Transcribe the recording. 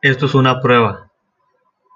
Esto es una prueba.